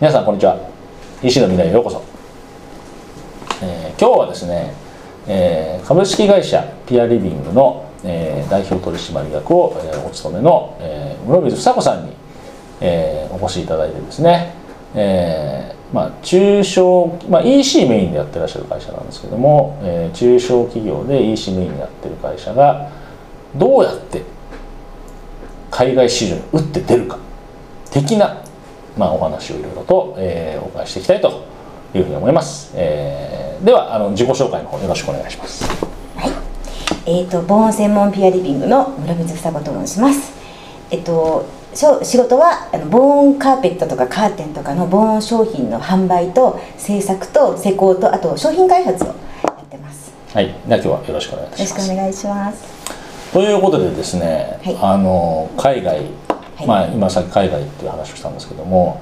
皆さんこんにちは。EC の未来へようこそ、えー今日はですね、えー株式会社ピアリビングの、えー代表取締役を、えーお務めの、えー室水房子さんに、えーお越しいただいてですね、えーまあ、中小、まあ、EC メインでやってらっしゃる会社なんですけども、えー中小企業で EC メインでやってる会社がどうやって海外市場に打って出るか的な、まあ、お話をいろいろと、えーお伺いしていきたいというふうに思います、えーではあの自己紹介の方よろしくお願いしますえっ、と防音専門ピアリビングの村水房子と申します。えっ、としょ仕事はあの防音カーペットとかカーテンとかの防音商品の販売と製作と施工とあと商品開発をやってます。はいでは今日はよろしくお願いしますしくお願いします。ということでですね、はいあの海外、はい。まあ今さっき海外っていう話をしたんですけども、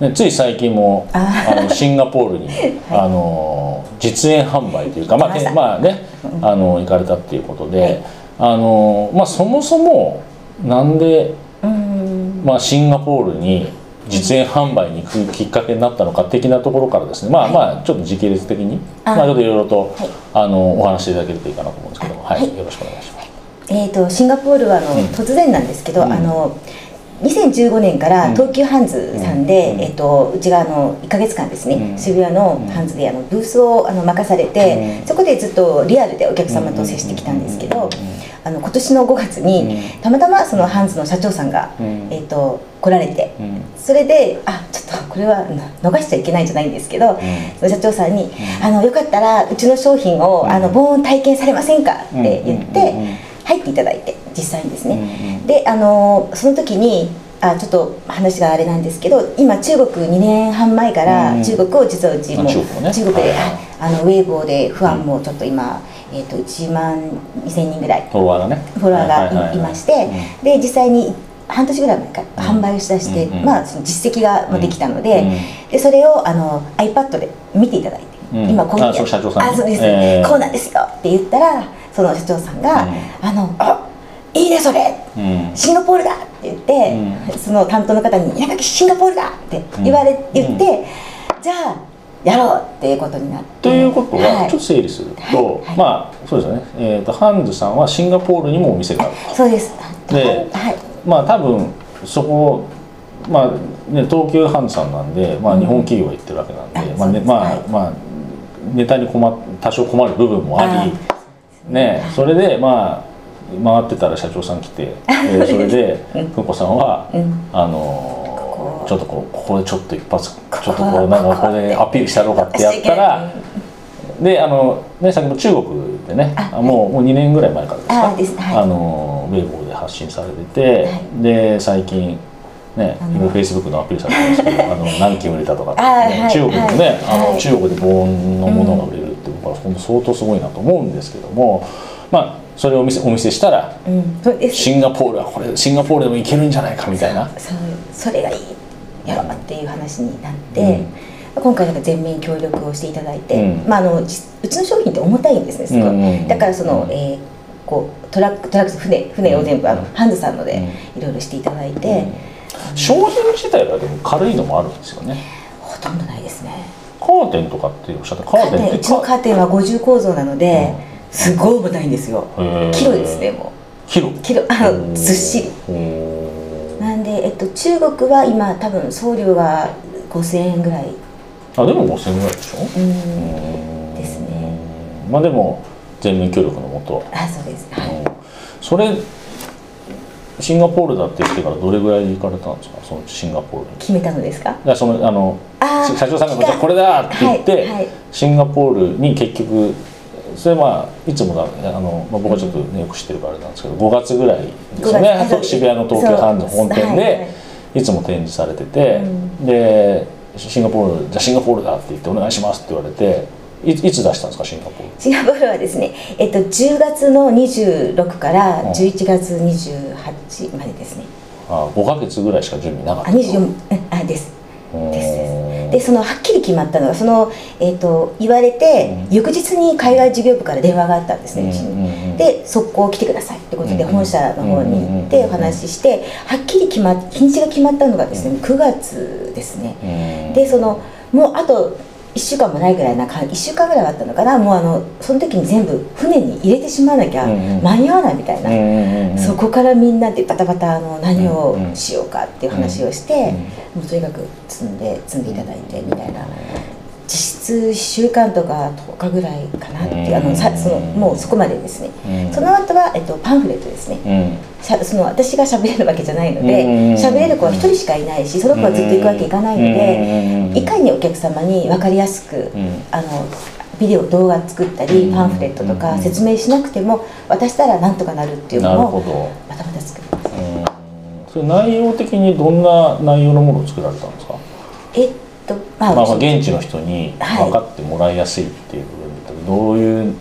ね、つい最近もああのシンガポールに、あの実演販売というか、まあまあねあの行かれたっていうことで、はい。あのまあ、そもそもなんで、うーん。まあ、シンガポールに実演販売に行くきっかけになったのか的なところからですね。まあまあちょっと時系列的にあまあ、ちょっといろいろと、はい。あのお話しいただけるといいかなと思うんですけども、はい。はい。よろしくお願いします。えー、とシンガポールはあの、うん。突然なんですけど、うん。あの2015年からうん。東急ハンズさんで、うん。えー、とうちがあの1か月間ですね、うん。渋谷のハンズであのブースをあの任されて、うん。そこでずっとリアルでお客様と接してきたんですけど、あの今年の5月に、たまたまそのハンズの社長さんが、うん。えー、と来られてうん。それであちょっとこれはな逃しちゃいけないんじゃないんですけど、その社長さんに、あのよかったらうちの商品を、あの防音体験されませんか？って言って、入っていただいて実際にですね、であのその時にあちょっと話があれなんですけど今中国2年半前かうんら中国を実はうちも、あ中国をね。中国で、はい。ああのウェイボーで不安もちょっと今、えー、と1万2000人ぐらいフォロワーがね。フォロワーがいいまして、で実際に半年ぐらい前から販売をしだして、まあ、その実績がまあできたので,、うん。でそれをあの iPad で見ていただいて、うん。今こうあそう社長さん。にあそうです、えー。こうなんですよって言ったらその社長さんが「うん。あのあいいねそれ。うん。シンガポールだ!」って言って、その担当の方に「稲垣シンガポールだ!」って言われ、うん言って、じゃあやろうっていうことになって。ということは、はい。ちょっと整理すると、はい。はい。まあそうですよね、えー、とハンズさんはシンガポールにもお店があるそうです。ではい。まあ多分そこまあね東急ハンズさんなんで、まあ、うん。日本企業が言ってるわけなんで、あまあねまあまあネタに困っ多少困る部分もありねそれでまあ回ってたら社長さん来て、えーそれで久保さんは、うん。あのーここ。ちょっとこうここでちょっと一発ちょっとこここうなんかこれでアピールしたろうかってやったらであのね先ほど中国でねもうもう2年ぐらい前からですか？あのウェイボーで発信されてて、はい。で最近ね今フェイスブックのアピールされてますけど あの何件売れたとかって、ね中国でもね、はい。あのはい中国で防音のものが売れるって僕は本当相当すごいなと思うんですけどもまあそれをお見せお見せしたらうん、そうですシンガポールはこれシンガポールでも行けるんじゃないかみたいな。そうそれがいい。やろうっていう話になって、今回なんか全面協力をしていただいて、うん。まあ、あのじうちの商品って重たいんですねすごい、うんうんうんだからその、えーこうトラックトラック船船を全部あの、うんハンズさんのでいろいろしていただいて、商品自体はでも軽いのもあるんですよね。ほとんどないですね。カーテンとかっておっしゃった。カカーテンってーテンうちのカーテンは五重構造なので、すごい重たいんですよ。キロですねもキロ？うキロ。あのずっしり。なんで、えっと、中国は今多分送料が5000円ぐらい。あでも5000円ぐらいでしょ？うん。うん。ですね。まあでも全面協力のもと、あそうですはいうん。それシンガポールだって言ってからどれぐらいで行かれたんですか？そのシンガポールに。決めたのですか？いやそのあの社長さんが「じゃあこれだ!」って言って、はいはい。シンガポールに結局それまあいつもだあの、まあ、僕はちょっと、ね、よく知ってるからあれなんですけど5月ぐらいですよね5月渋谷の東京ハンズ本店でいつも展示されてて、うでシンガポール「じゃあシンガポールだ」って言って「お願いします」って言われていいつ出したんですかシンガポール？シンガポールはですね、えっと、10月の26からうん。11月28までですね。あ5ヶ月ぐらいしか準備なかっあた24えあです。うんです。ですでそのはっきり決まったのがその、えっと言われて、うん。翌日に海外事業部から電話があったんですね、うちにうんうん。うんで速攻来てくださいってことでうん本社の方に行ってうんお話ししてはっきり決まっ日にちが決まったのがですね9月ですね。うん。でそのもうあと1週間もないぐらいなか1週間ぐらいあったのかなもうあのその時に全部船に入れてしまわなきゃうんうん。間に合わないみたいな、うんうんうんそこからみんなでバタバタあの何をうんうん。しようかっていう話をして、もうとにかく積んで積んでいただいてみたいな実質1週間とか10日ぐらいかなっていうあのさそのもうそこまでですね。うん。その後は、えっと、パンフレットですね。うん。しゃその私が喋れるわけじゃないのうんうんれる子は1人しかいないしその子はずっと行くわけいかないのでいかにお客様に分かりやすくうん。あのビデオ動画作ったりパンフレットとか説明しなくても渡したらなんとかなるっていうのをまたまた作りますうんそれ内容的にどんな内容のものを作られたんですか？えっとまあ、まあ、まあ現地の人にはい。分かってもらいやすいっていう部分でどういう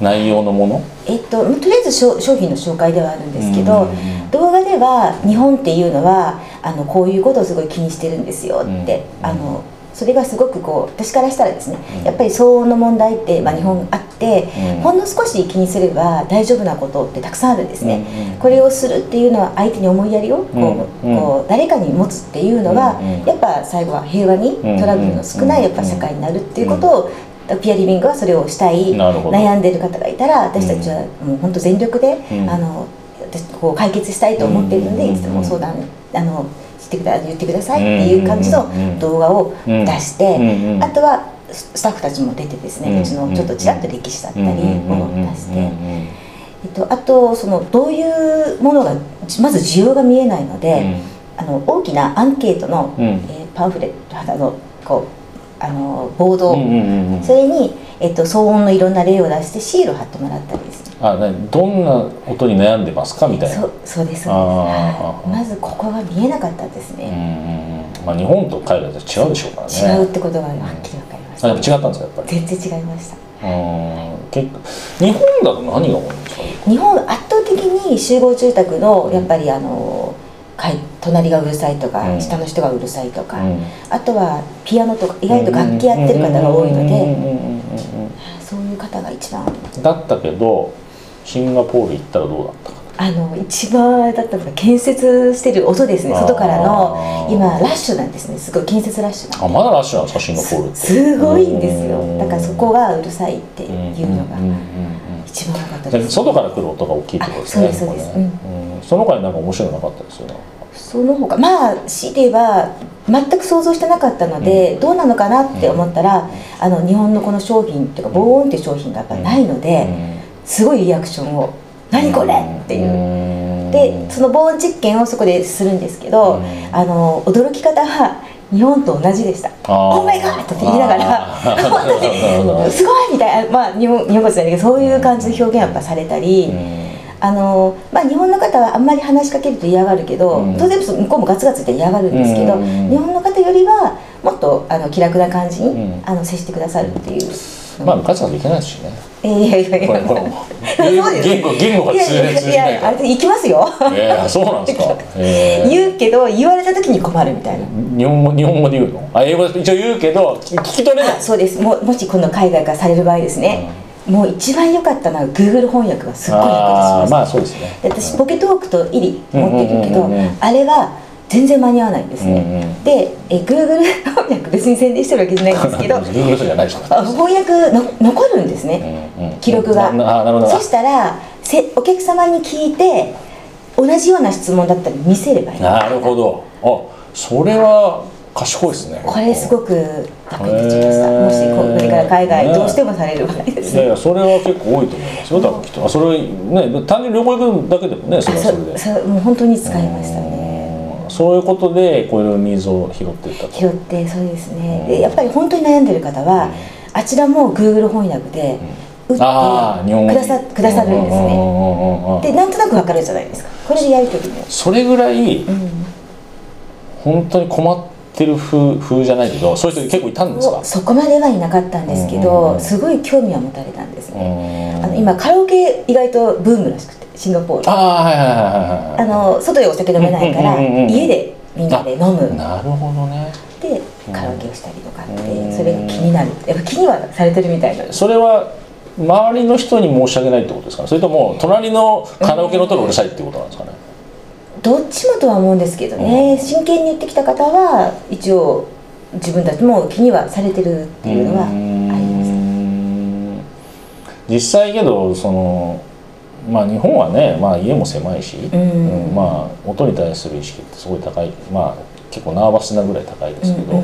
内容のもの？えっと、とりあえず商商品の紹介ではあるんですけど、うんうんうん。動画では日本っていうのはあのこういうことをすごい気にしてるんですよって、うん。あのそれがすごくこう私からしたらですね、うん。やっぱり騒音の問題って、まあ、日本あって、うん。ほんの少し気にすれば大丈夫なことってたくさんあるんですね、これをするっていうのは相手に思いやりをこう、こう誰かに持つっていうのは、やっぱ最後は平和にうんトラブルの少ないやっぱ社会になるっていうことを、ピアリビングはそれをしたい。悩んでる方がいたら私たちはもう本当全力で、うん。あの私こう解決したいと思っているので、うん。いつでも相談あのしてくだ言ってくださいっていう感じの動画を出して、あとはススタッフたちも出てですね、ううんちのちょっとちらっと歴史だったりを出して、えっと、あとそのどういうものがまず需要が見えないので、あの大きなアンケートの、うん。えーパンフレットあのこうあのボード、それに、えっと、騒音のいろんな例を出してシールを貼ってもらったりです。ねあなどんな音に悩んでますか？みたいな。そうそうです。そうです、まずここが見えなかったですうんうんね、うん。まあ日本と海外と違うでしょうからね。違うってことがはっきり分かりました、あやっぱ違ったんですかやっぱり？全然違いました。うん。結構日本だと何が多いんですか？日本圧倒的に集合住宅のやっぱりあのかい隣がうるさいとか、うん。下の人がうるさいとか、うん。あとはピアノとか意外と楽器やってる方が多いのでそういう方が一番。だったけどシンガポール行ったらどうだったかあの一番だったのが建設してる音ですね。外からの今ラッシュなんですね。すごい建設ラッシュあまだラッシュなんですかシンガポールって？すごいんですよ。うん。だからそこがうるさいっていうのが一番多かったでです外から来る音が大きいってことですねあそうですそうです。ね。うん。その他になんか面白いのなかったですよねその他まあ強いて言えば全く想像してなかったので、どうなのかなって思ったら、あの日本のこの商品っていうか防音っていう商品がやっぱないので、すごいリアクションを「何これ!」っていう。うでその防音実験をそこでするんですけど、うん。あの驚き方は日本と同じでした「あー。オーマイガー!」って言いながら すごいみたいな。まあ日本日本語じゃないけどそういう感じで表現やっぱされたり、あのまあ、日本の方はあんまり話しかけると嫌がるけど、うん。当然向こうもガツガツって嫌がるんですけど、うん。日本の方よりはもっとあの気楽な感じに、うん。あの接してくださるっていう。まあガツガツいけないしね。えいやいやいや。これこれ言語言語が通じない通い。やいやあれ行きますよ。えー、そうなんですか、えー言うけど言われた時に困るみたいな。日本語日本語で言うの？あ英語で一応言うけど聞聞き取れない。あそうです。ももし今度海外からされる場合ですね、もう一番良かったのは Google 翻訳がすっごい役立ちあーますまあそうですね。で私ポケットークとイリ持ってるけど、あれは全然間に合わないんですね、うんうんでえ Google 翻訳別に宣伝してるわけじゃないんですけど Google じゃないでしょ。あ翻訳の残るんですね、うんうん記録が、そしたらせお客様に聞いて同じような質問だったら見せればいい。なるほど。あそれは賢いですね。これすごく楽になっちゃいました、もしこれから海外ねどうしてもされる場合ですね。いやいやそれは結構多いと思いますよ。だからきっとあそれね単純に旅行行くだけでもねそれはそれで。あそもう本当に使いましたね。うん。そういうことでこういうニーズを拾っていったと。拾ってそうですね。うん。でやっぱり本当に悩んでる方は、あちらも Google 翻訳で打ってああ日本語くださくださるんですね。ねでなんとなくわかるじゃないですか。これでやり取りも、それぐらいうん、本当に困ってる風風じゃないけどそういう人結構いたんですか？そそこまではいなかったんですけどすごい興味は持たれたんですうね。ん。あの今カラオケ意外とブームらしくてシンガポール。ああはいはいはいあの外でお酒飲めないから家でみんなで飲む。なるほどね。でカラオケをしたりとかってうん。それが気になる。やっぱ気にはされてるみたいな。それは周りの人に申し訳ないってことですか？ねそれとも隣のカラオケの音がうるさいってことなんですかね、どっちもとは思うんですけどね、真剣に言ってきた方は一応自分たちも気にはされてるっていうのはあります実際けどそのまあ日本はね、まあ、家も狭いし、うん。まあ音に対する意識ってすごい高いまあ結構ナーバスなぐらい高いですけど、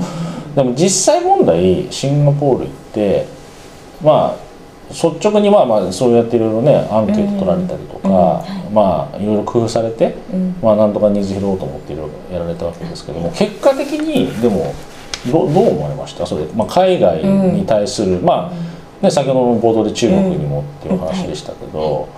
でも実際問題シンガポール行ってまあ率直にまあまあそうやっていろいろねアンケート取られたりとか、まあい。ろいろ工夫されて、まあなんとか虹拾おうと思っていろいろやられたわけですけども結果的にでもどどう思われました？それ、まあ、海外に対する、まあね、先ほどの冒頭で中国にもっていう話でしたけど、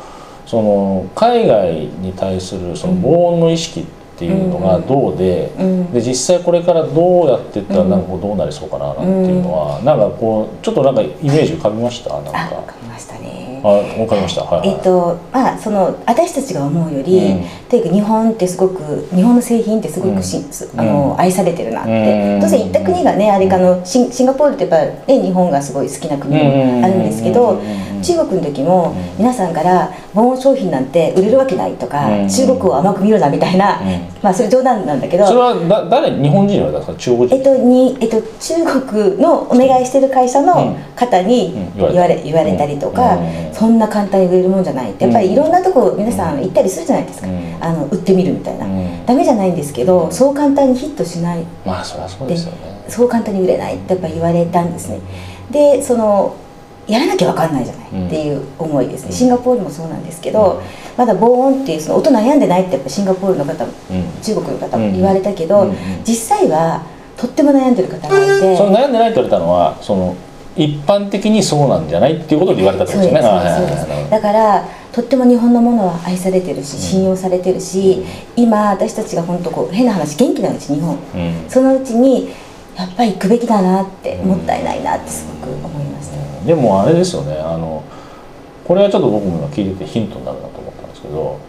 その海外に対するその防音の意識ってっていうのがどうで,、で実際これからどうやっていったらなんかこうどうなりそうかななんていうのは、なんかこうちょっとなんかイメージ浮かびました？なんか。浮かびましたね。あわかりました、はい、はい、えっ、とまあその私たちが思うより、うん、というか日本ってすごく日本の製品ってすごくし、うん、あの愛されてるなって、当然行った国がねあれかのシンシンガポールってやっぱね日本がすごい好きな国もあるんですけど、中国の時も皆さんから防音商品なんて売れるわけないとか、中国を甘く見るなみたいな、まあそれ冗談なんだけどそれはだ誰？日本人は中国人？えっとにえっと中国のお願いしてる会社の方に言われ言われたりとか、そんな簡単に売れるもんじゃない。ってやっぱりいろんなとこ皆さん行ったりするじゃないですか、あの売ってみるみたいな、ダメじゃないんですけどそう簡単にヒットしない。まあそりゃそうですよね。そう簡単に売れないってやっぱ言われたんですね。でそのやらなきゃ分かんないじゃないっていう思いですね、シンガポールもそうなんですけど、まだ防音っていうその音悩んでないってやっぱシンガポールの方も、中国の方も言われたけど、実際はとっても悩んでる方がいてその悩んでないって言われたのはその一般的にそうなんじゃないっていうことで言われたってことですね。だからとっても日本のものは愛されてるし信用されてるし、うん、今私たちが本当こう変な話元気なうち日本、うん、そのうちにやっぱり行くべきだなってもったいないなってすごく思いました、うん、でもあれですよねあのこれはちょっと僕も今聞いててヒントになるなと思ったんですけど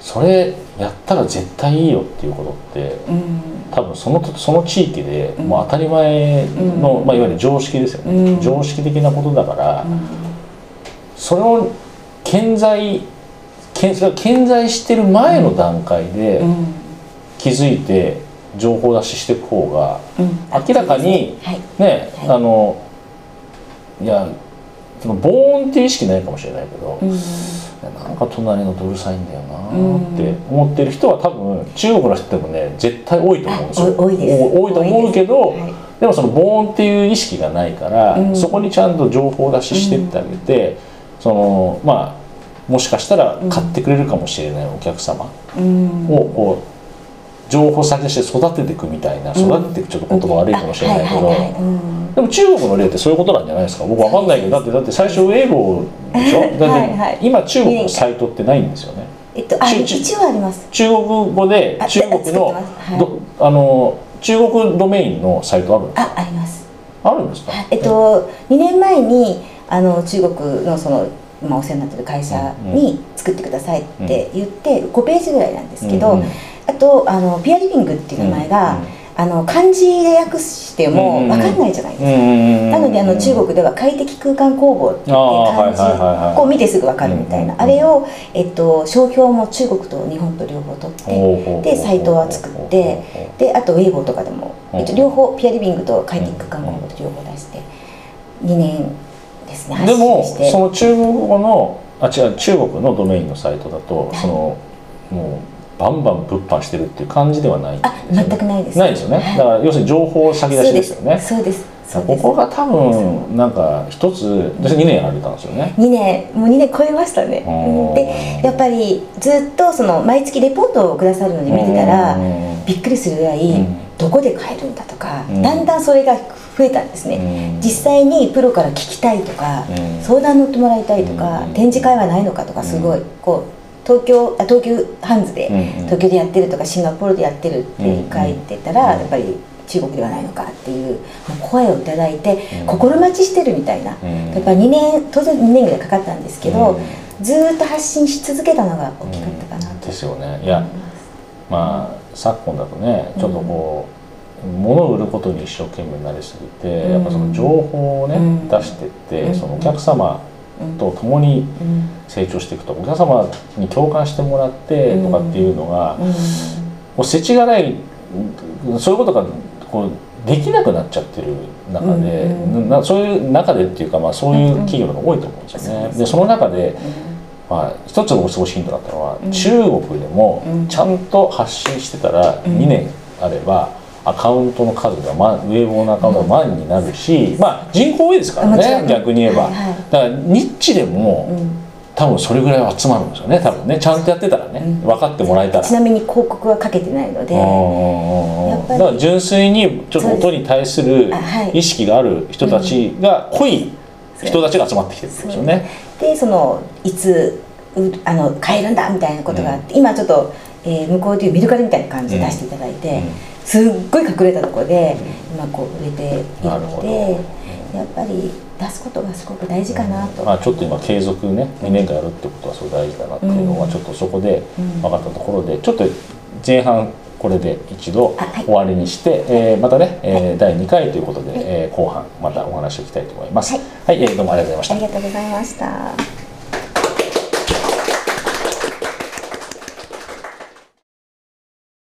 それやったら絶対いいよっていうことって、うん、多分そのその地域でもう当たり前の、うん、まあ、いわゆる常識ですよね、うん、常識的なことだから、それを顕在それが顕在してる前の段階で気づいて情報出ししていく方が明らかにね、あのいやその防音って意識ないかもしれないけど、うん、なんか隣のとうるさいんだよなって思ってる人は多分中国の人でもね絶対多いと思うんですよ。多い多いと思うけど、はい、でもその防音っていう意識がないから、うん、そこにちゃんと情報出ししてってあげて、うん、そのまあもしかしたら買ってくれるかもしれないお客様をこう情報先として育てていくみたいな育てていくちょっと言葉悪いかもしれないけどでも中国の例ってそういうことなんじゃないですか。僕わかんないけどだってだって最初ウェイボーでしょだって今中国のサイトってないんですよね。えっと、あ一応あります。中国語で中国の、はい、あの中国ドメインのサイトあるんですか？ああります。あるんですか？えっと2年前にあの中国のその今お世話になってる会社に作ってくださいって言って5ページぐらいなんですけど、あとあのピアリビングっていう名前が、あの漢字で訳しても分かんないじゃないですか、なのであの中国では快適空間工房っていう漢字こう見てすぐ分かるみたいな、あれを、えっと、商標も中国と日本と両方取ってでサイトは作ってであとウェイボーとかでも、えっと、両方ピアリビングと快適空間工房と両方出して2年ですねでもその中国語のあ違う中国のドメインのサイトだと、そのもうバンバン物販してるっていう感じではないあ全くないです。ないですよね、だから要するに情報先出しですよね。そうです。ここが多分なんか一つ私2年やられたんですよね。2年。もう2年超えましたね。でやっぱりずっとその毎月レポートをくださるので見てたらびっくりするぐらいどこで買えるんだとかだんだんそれが増えたんですね。実際にプロから聞きたいとか相談乗ってもらいたいとか展示会はないのかとかすごいこう東京あ東急ハンズで、東京でやってるとかシンガポールでやってるって書いてたら、やっぱり中国ではないのかっていう声を頂いて、心待ちしてるみたいな、やっぱ2年当然2年ぐらいかかったんですけど、ずっと発信し続けたのが大きかったかなと、ですよね。いやまあ昨今だとねちょっとこう、物を売ることに一生懸命になりすぎて、うん。やっぱその情報をね、うん。出してって、うん。そのお客様と共にうん。成長していくとお客様に共感してもらってとかっていうのが、うん。もう世知辛いそういうことがこうできなくなっちゃってる中で、うんなそういう中でっていうか、まあ、そういう企業が多いと思うんですよね。うん。でその中で、まあ、一つの少しヒントだったのは、うん。中国でもうんちゃんと発信してたらうん。2年あればアカウントの数が、ま、ウェボのアカウントが万になるし、まあ、人口多いですからね逆に言えば、はいはい。だからニッチでも、うん。多分それぐらいは集まるんですよね多分ね。ちゃんとやってたらね、うん。分かってもらえたら。ちなみに広告はかけてないのでだから純粋にちょっと音に対する意識がある人たちが濃い人たちが集まってきてるんですよね。でそのいつうあの買えるんだみたいなことがあって、今ちょっと、えー向こうでいうメルカリみたいな感じで出していただいて、うん。すっごい隠れたところで今こう売れているなるほど。のでやっぱり出すことがすごく大事かなと、まあ、ちょっと今継続ね2年間やるってことはすごい大事だなっていうのはうん。ちょっとそこでうん。分かったところでちょっと前半これで一度終わりにして、えーまたね、えー第2回ということで、えー後半またお話を聞きたいと思います。はい。はい、えーどうもありがとうございました。あり。がとうございました。